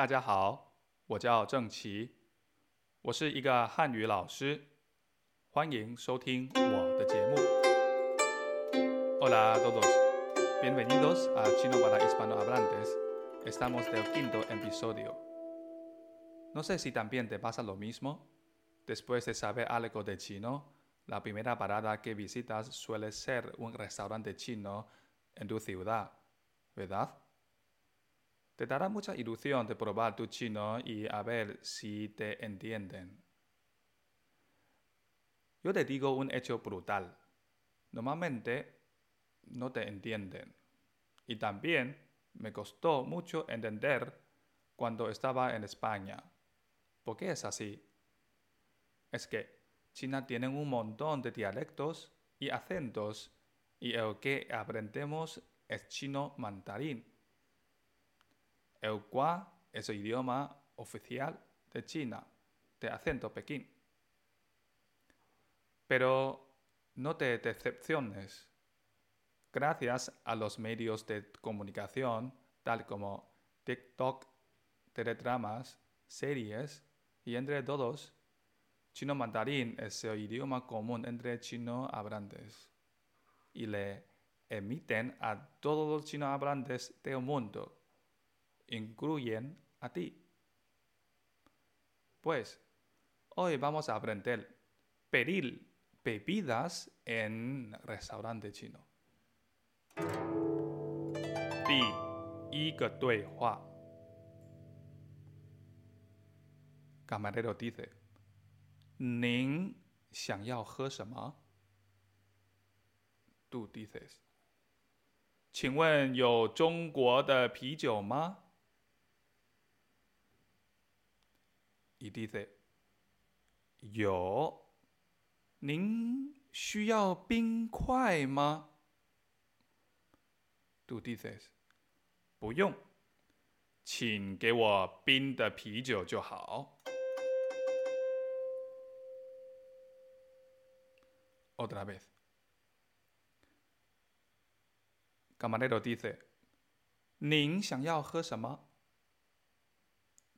大家好，我叫郑奇，我是一个汉语老师，欢迎收听我的节目。Hola a todos, bienvenidos a Chino para hispanohablantes. Estamos del quinto episodio. No sé si también te pasa lo mismo. Después de saber algo de chino, la primera parada que visitas suele ser un restaurante chino en tu ciudad, ¿verdad? Te dará mucha ilusión de probar tu chino y a ver si te entienden. Yo te digo un hecho brutal. Normalmente no te entienden. Y también me costó mucho entender cuando estaba en España. ¿Por qué es así? Es que China tiene un montón de dialectos y acentos y el que aprendemos es chino mandarín, el cual es el idioma oficial de China, de acento Pekín. Pero no te decepciones. Gracias a los medios de comunicación, tal como TikTok, teledramas, series y entre todos, chino mandarín es el idioma común entre chino hablantes y le emiten a todos los chinos hablantes del mundo, incluyen a ti. Pues, hoy vamos a aprender pedir bebidas en restaurante chino. 第一个对话，Camarero dice：“ 您想要喝什么？”Tú dices：“ 请问有中国的啤酒吗 ？”Y dice：“ 有。您需要冰块吗？Tú dices：“ 不用，请给我冰的啤酒就好。” Otra vez. Camarero dice: 您想要喝什么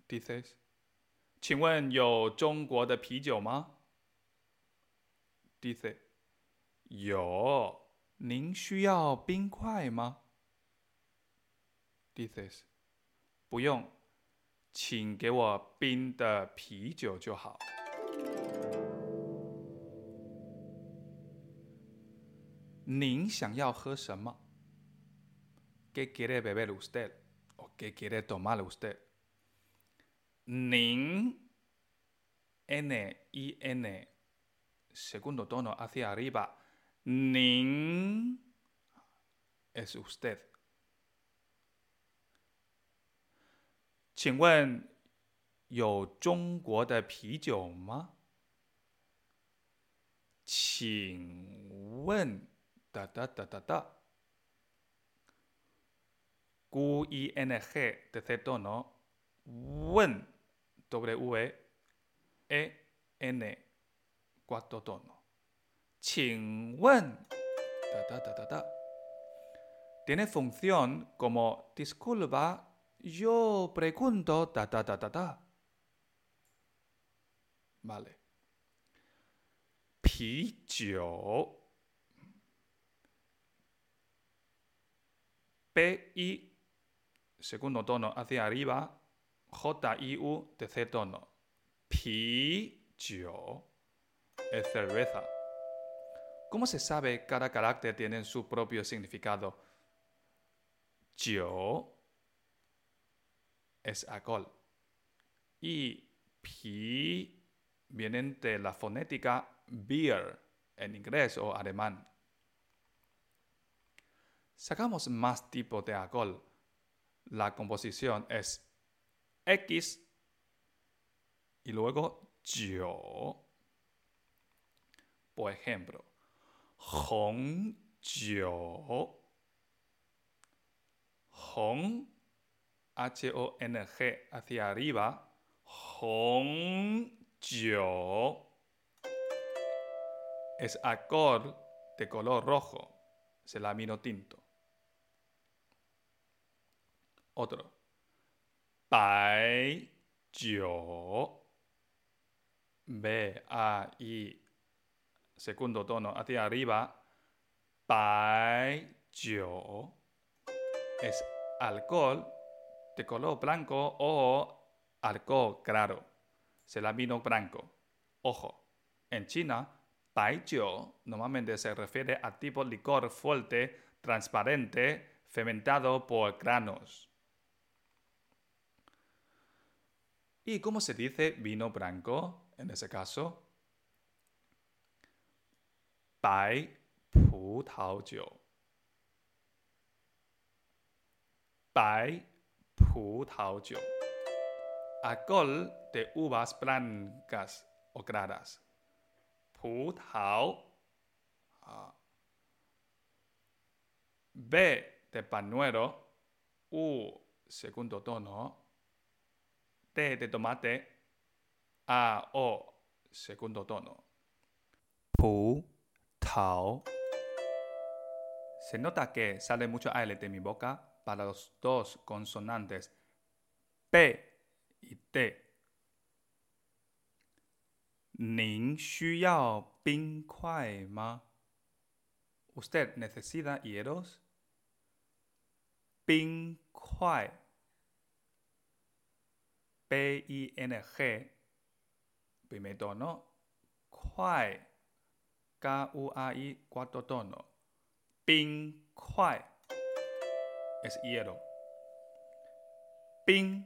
？Dices: 请问有中国的啤酒吗？Dice: 有。您需要冰块吗？Dices: 不用，请给我冰的啤酒就好。您想要喝什么？¿Qué quiere beber usted? ¿O qué quiere tomar usted? 您 N I N segundo tono hacia arriba. 您 es usted. 请问有中国的啤酒吗？请问。da da da da da. Q I N G tercer tono. 问 W-E-N, cuarto tono. Qing wen, ta, ta, ta, Tiene función como disculpa, yo pregunto, ta ta ta ta. Vale. Pijiu. P-I, segundo tono hacia arriba, J-I-U, tercer tono. Pi, es cerveza. ¿Cómo se sabe cada carácter tiene su propio significado? Yo es alcohol. Y pi vienen de la fonética beer en inglés o alemán. Sacamos más tipos de alcohol. La composición es X y luego yo. Por ejemplo, Hong yo. Hong, H-O-N-G hacia arriba. Hong yo. Es alcohol de color rojo. Es el amino tinto. Otro. 白酒 B, A, I, segundo tono hacia arriba. Yo. Es alcohol de color blanco o alcohol claro. Será vino blanco. Ojo, en China, jiu normalmente se refiere a tipo licor fuerte, transparente, fermentado por granos. ¿Y cómo se dice vino blanco? en ese caso. Bai Pu Tao Jiu. Bai Pu Tao Jiu. De uvas blancas o claras. Pu Tao. B de panuelo. U segundo tono. T de tomate a, O, segundo tono. Pu, Tao. Se nota que sale mucho aire de mi boca para los dos consonantes P y T. ¿Ning ma? ¿Usted necesita hielos? Bing kuai. B-I-N-G primer tono, kuai, K-U-A-I, cuarto tono, ping kuai, es hielo. Ping,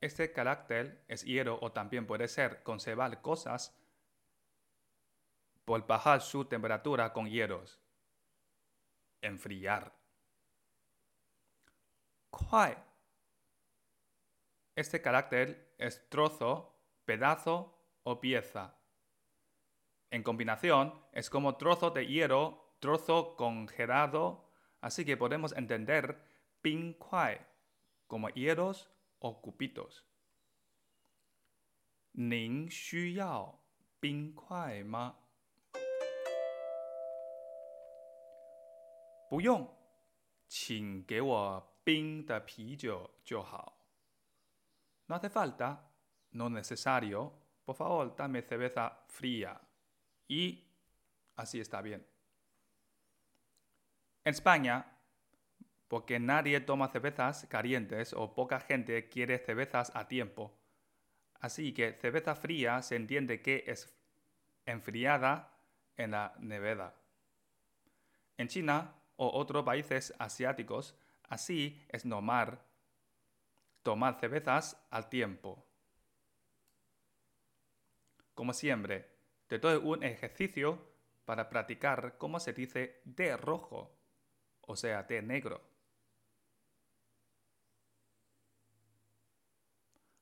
este carácter es hielo o también puede ser conservar cosas por bajar su temperatura con hielos. Enfriar. Kuai. Este carácter es trozo, pedazo o pieza. En combinación es como trozo de hierro, trozo congelado, así que podemos entender ping kuai como hierros o cupitos. ¿Ning xu yao bing kuai ma? No hace falta, no necesario, por favor, dame cerveza fría. Y así está bien. En España, porque nadie toma cervezas calientes o poca gente quiere cervezas a tiempo. Así que cerveza fría se entiende que es enfriada en la nevera. En China o otros países asiáticos, así es normal tomar cervezas al tiempo. Como siempre, te doy un ejercicio para practicar cómo se dice de rojo, o sea, de negro.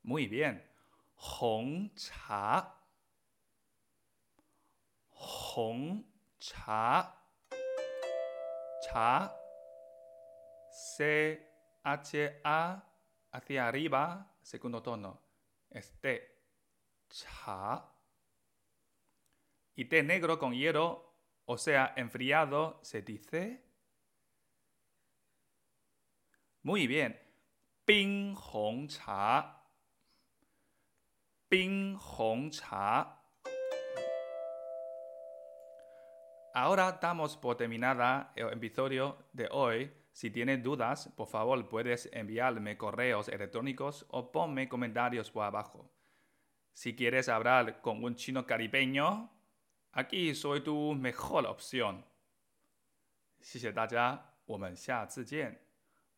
Muy bien. Hong cha. Hong cha. Cha. C H A hacia arriba, segundo tono. Este cha y té negro con hielo, o sea, enfriado, se dice. Muy bien. Bing Hong Cha. Bing Hong Cha. Ahora damos por terminada el episodio de hoy. Si tienes dudas, por favor puedes enviarme correos electrónicos o ponme comentarios por abajo. Si quieres hablar con un chino caribeño, Aquí soy tu mejor opción.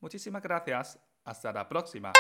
Muchísimas gracias. Hasta la próxima.